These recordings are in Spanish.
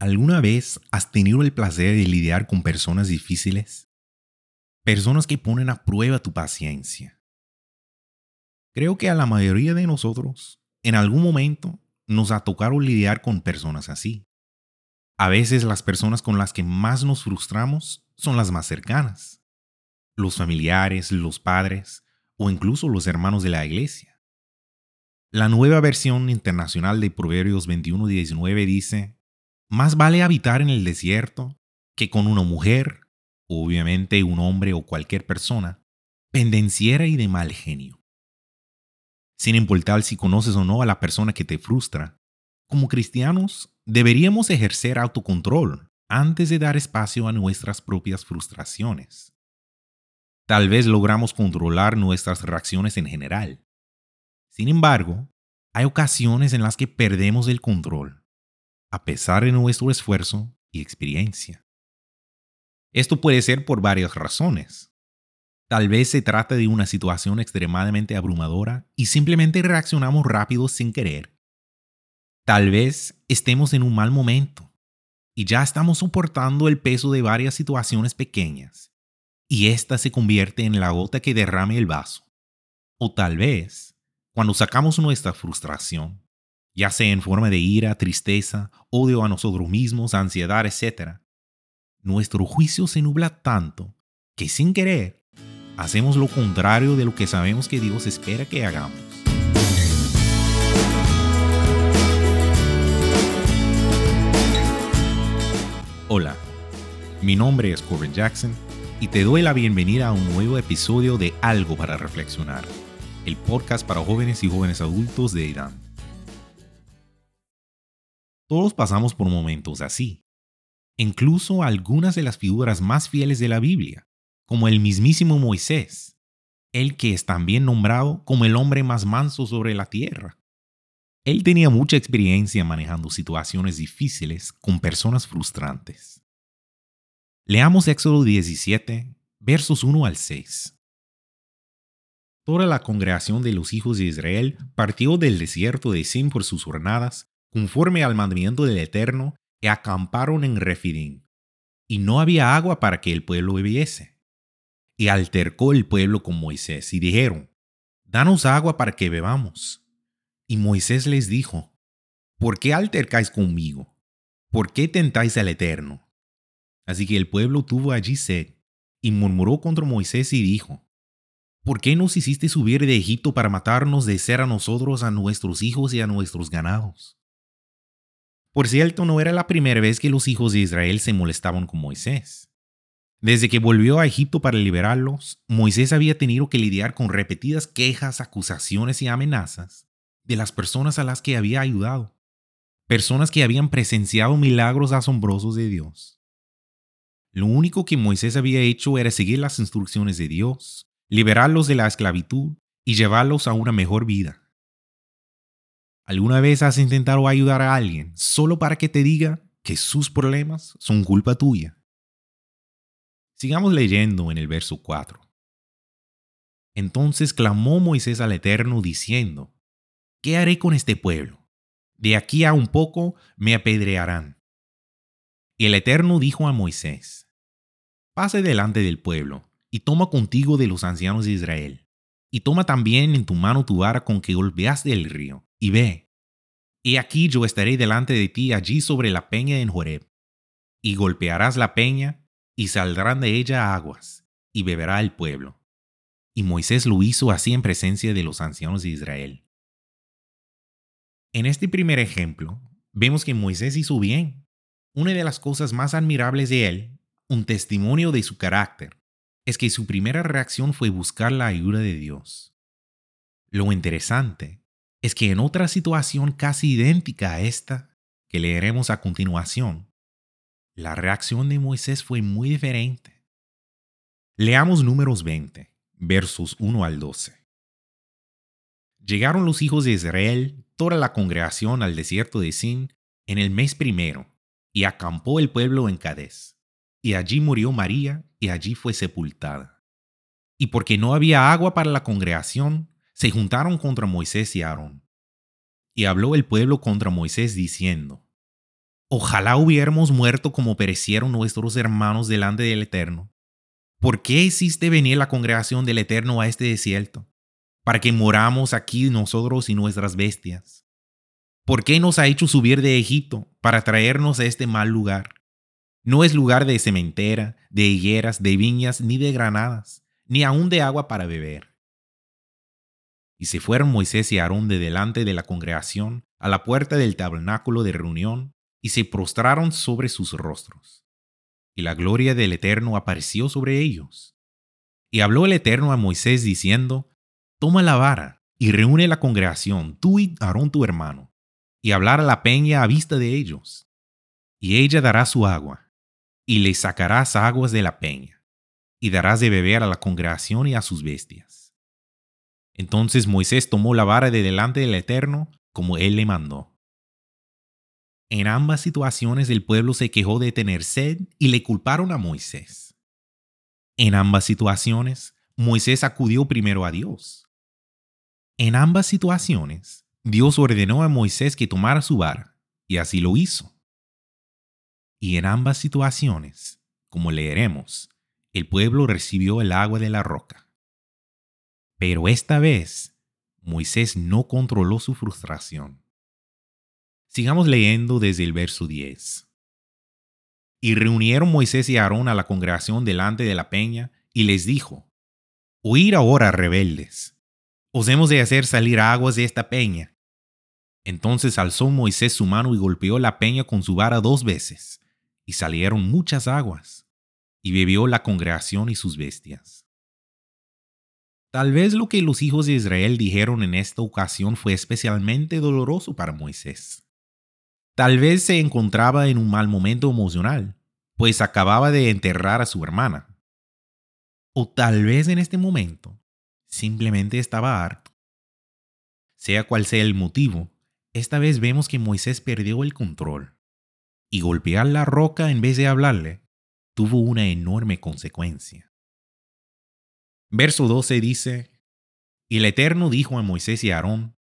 ¿Alguna vez has tenido el placer de lidiar con personas difíciles? Personas que ponen a prueba tu paciencia. Creo que a la mayoría de nosotros, en algún momento, nos ha tocado lidiar con personas así. A veces las personas con las que más nos frustramos son las más cercanas. Los familiares, los padres o incluso los hermanos de la iglesia. La nueva versión internacional de Proverbios 21:19 dice, más vale habitar en el desierto que con una mujer, obviamente un hombre o cualquier persona, pendenciera y de mal genio. Sin importar si conoces o no a la persona que te frustra, como cristianos deberíamos ejercer autocontrol antes de dar espacio a nuestras propias frustraciones. Tal vez logramos controlar nuestras reacciones en general. Sin embargo, hay ocasiones en las que perdemos el control a pesar de nuestro esfuerzo y experiencia. Esto puede ser por varias razones. Tal vez se trate de una situación extremadamente abrumadora y simplemente reaccionamos rápido sin querer. Tal vez estemos en un mal momento y ya estamos soportando el peso de varias situaciones pequeñas y esta se convierte en la gota que derrame el vaso. O tal vez, cuando sacamos nuestra frustración, ya sea en forma de ira, tristeza, odio a nosotros mismos, ansiedad, etc., nuestro juicio se nubla tanto que sin querer hacemos lo contrario de lo que sabemos que Dios espera que hagamos. Hola, mi nombre es Corbin Jackson y te doy la bienvenida a un nuevo episodio de Algo para Reflexionar, el podcast para jóvenes y jóvenes adultos de IDAM. Todos pasamos por momentos así. Incluso algunas de las figuras más fieles de la Biblia, como el mismísimo Moisés, el que es también nombrado como el hombre más manso sobre la tierra. Él tenía mucha experiencia manejando situaciones difíciles con personas frustrantes. Leamos Éxodo 17, versos 1 al 6. Toda la congregación de los hijos de Israel partió del desierto de Sin por sus jornadas conforme al mandamiento del Eterno, y acamparon en Refidim. Y no había agua para que el pueblo bebiese. Y altercó el pueblo con Moisés, y dijeron, Danos agua para que bebamos. Y Moisés les dijo, ¿Por qué altercáis conmigo? ¿Por qué tentáis al Eterno? Así que el pueblo tuvo allí sed, y murmuró contra Moisés y dijo, ¿Por qué nos hiciste subir de Egipto para matarnos de ser a nosotros, a nuestros hijos y a nuestros ganados? Por cierto, no era la primera vez que los hijos de Israel se molestaban con Moisés. Desde que volvió a Egipto para liberarlos, Moisés había tenido que lidiar con repetidas quejas, acusaciones y amenazas de las personas a las que había ayudado, personas que habían presenciado milagros asombrosos de Dios. Lo único que Moisés había hecho era seguir las instrucciones de Dios, liberarlos de la esclavitud y llevarlos a una mejor vida. ¿Alguna vez has intentado ayudar a alguien solo para que te diga que sus problemas son culpa tuya? Sigamos leyendo en el verso 4. Entonces clamó Moisés al Eterno diciendo, ¿qué haré con este pueblo? De aquí a un poco me apedrearán. Y el Eterno dijo a Moisés, pase delante del pueblo y toma contigo de los ancianos de Israel, y toma también en tu mano tu vara con que golpeaste el río, y ve, y aquí yo estaré delante de ti allí sobre la peña en Joreb, y golpearás la peña, y saldrán de ella aguas, y beberá el pueblo. Y Moisés lo hizo así en presencia de los ancianos de Israel. En este primer ejemplo, vemos que Moisés hizo bien. Una de las cosas más admirables de él, un testimonio de su carácter, es que su primera reacción fue buscar la ayuda de Dios. Lo interesante es que en otra situación casi idéntica a esta, que leeremos a continuación, la reacción de Moisés fue muy diferente. Leamos números 20, versos 1 al 12. Llegaron los hijos de Israel, toda la congregación al desierto de Sin, en el mes primero, y acampó el pueblo en Cadés. Y allí murió María, y allí fue sepultada. Y porque no había agua para la congregación, se juntaron contra Moisés y Aarón. Y habló el pueblo contra Moisés diciendo, ojalá hubiéramos muerto como perecieron nuestros hermanos delante del Eterno. ¿Por qué hiciste venir la congregación del Eterno a este desierto? Para que moramos aquí nosotros y nuestras bestias. ¿Por qué nos ha hecho subir de Egipto para traernos a este mal lugar? No es lugar de cementera, de higueras, de viñas, ni de granadas, ni aun de agua para beber. Y se fueron Moisés y Aarón de delante de la congregación a la puerta del tabernáculo de reunión, y se prostraron sobre sus rostros. Y la gloria del Eterno apareció sobre ellos. Y habló el Eterno a Moisés diciendo, Toma la vara y reúne la congregación, tú y Aarón tu hermano, y hablar a la peña a vista de ellos. Y ella dará su agua, y le sacarás aguas de la peña, y darás de beber a la congregación y a sus bestias. Entonces Moisés tomó la vara de delante del Eterno, como él le mandó. En ambas situaciones el pueblo se quejó de tener sed y le culparon a Moisés. En ambas situaciones, Moisés acudió primero a Dios. En ambas situaciones, Dios ordenó a Moisés que tomara su vara, y así lo hizo. Y en ambas situaciones, como leeremos, el pueblo recibió el agua de la roca. Pero esta vez, Moisés no controló su frustración. Sigamos leyendo desde el verso 10. Y reunieron Moisés y Aarón a la congregación delante de la peña, y les dijo, Oír ahora, rebeldes, os hemos de hacer salir aguas de esta peña. Entonces alzó Moisés su mano y golpeó la peña con su vara dos veces, y salieron muchas aguas, y bebió la congregación y sus bestias. Tal vez lo que los hijos de Israel dijeron en esta ocasión fue especialmente doloroso para Moisés. Tal vez se encontraba en un mal momento emocional, pues acababa de enterrar a su hermana. O tal vez en este momento simplemente estaba harto. Sea cual sea el motivo, esta vez vemos que Moisés perdió el control y golpear la roca en vez de hablarle tuvo una enorme consecuencia. Verso 12 dice, Y el Eterno dijo a Moisés y a Aarón,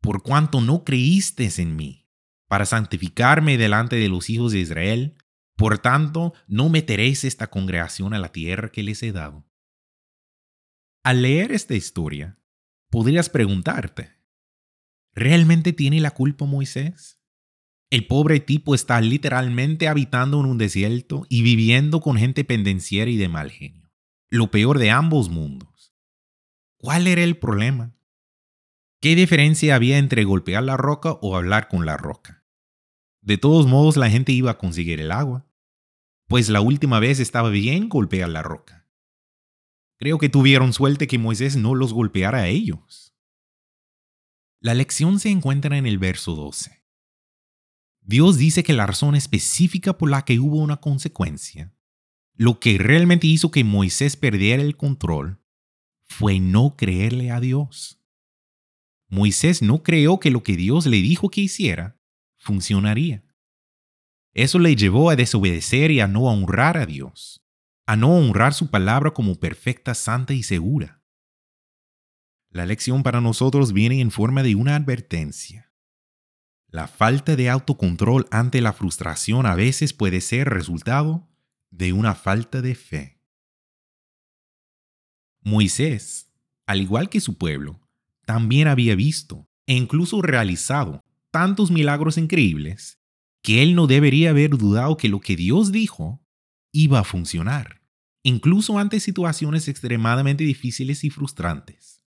Por cuanto no creísteis en mí, para santificarme delante de los hijos de Israel, por tanto no meteréis esta congregación a la tierra que les he dado. Al leer esta historia, podrías preguntarte, ¿realmente tiene la culpa Moisés? El pobre tipo está literalmente habitando en un desierto y viviendo con gente pendenciera y de mal genio. Lo peor de ambos mundos. ¿Cuál era el problema? ¿Qué diferencia había entre golpear la roca o hablar con la roca? De todos modos, la gente iba a conseguir el agua, pues la última vez estaba bien golpear la roca. Creo que tuvieron suerte que Moisés no los golpeara a ellos. La lección se encuentra en el verso 12. Dios dice que la razón específica por la que hubo una consecuencia, lo que realmente hizo que Moisés perdiera el control, fue no creerle a Dios. Moisés no creó que lo que Dios le dijo que hiciera funcionaría. Eso le llevó a desobedecer y a no honrar a Dios, a no honrar su palabra como perfecta, santa y segura. La lección para nosotros viene en forma de una advertencia. La falta de autocontrol ante la frustración a veces puede ser resultado de una falta de fe. Moisés, al igual que su pueblo, también había visto e incluso realizado tantos milagros increíbles que él no debería haber dudado que lo que Dios dijo iba a funcionar, incluso ante situaciones extremadamente difíciles y frustrantes.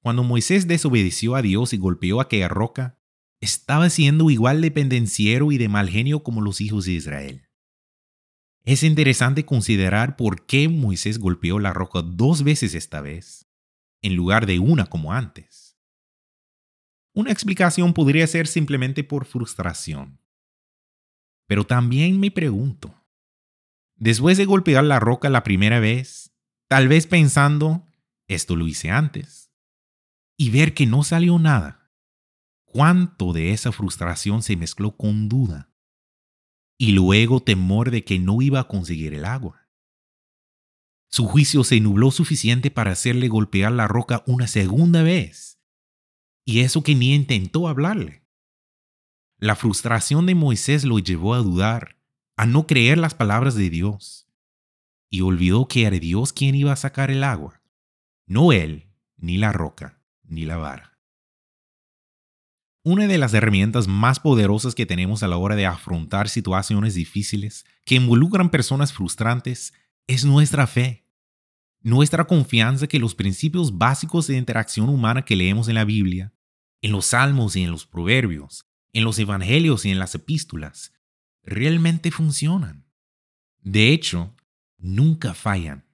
Cuando Moisés desobedeció a Dios y golpeó aquella roca, estaba siendo igual de pendenciero y de mal genio como los hijos de Israel. Es interesante considerar por qué Moisés golpeó la roca dos veces esta vez, en lugar de una como antes. Una explicación podría ser simplemente por frustración. Pero también me pregunto, después de golpear la roca la primera vez, tal vez pensando, esto lo hice antes, y ver que no salió nada, cuánto de esa frustración se mezcló con duda y luego temor de que no iba a conseguir el agua. Su juicio se nubló suficiente para hacerle golpear la roca una segunda vez, y eso que ni intentó hablarle. La frustración de Moisés lo llevó a dudar, a no creer las palabras de Dios, y olvidó que era Dios quien iba a sacar el agua, no él, ni la roca, ni la vara. Una de las herramientas más poderosas que tenemos a la hora de afrontar situaciones difíciles que involucran personas frustrantes es nuestra fe, nuestra confianza que los principios básicos de interacción humana que leemos en la Biblia, en los salmos y en los proverbios, en los evangelios y en las epístolas, realmente funcionan. De hecho, nunca fallan.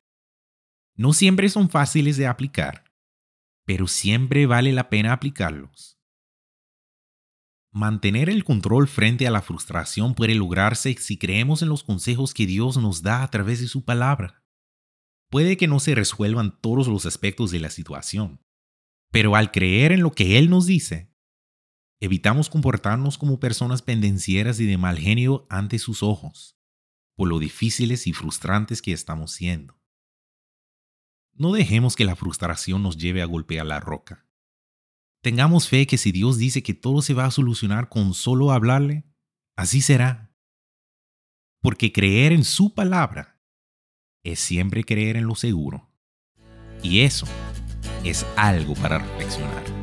No siempre son fáciles de aplicar, pero siempre vale la pena aplicarlos. Mantener el control frente a la frustración puede lograrse si creemos en los consejos que Dios nos da a través de su palabra. Puede que no se resuelvan todos los aspectos de la situación, pero al creer en lo que Él nos dice, evitamos comportarnos como personas pendencieras y de mal genio ante sus ojos, por lo difíciles y frustrantes que estamos siendo. No dejemos que la frustración nos lleve a golpear la roca. Tengamos fe que si Dios dice que todo se va a solucionar con solo hablarle, así será. Porque creer en su palabra es siempre creer en lo seguro. Y eso es algo para reflexionar.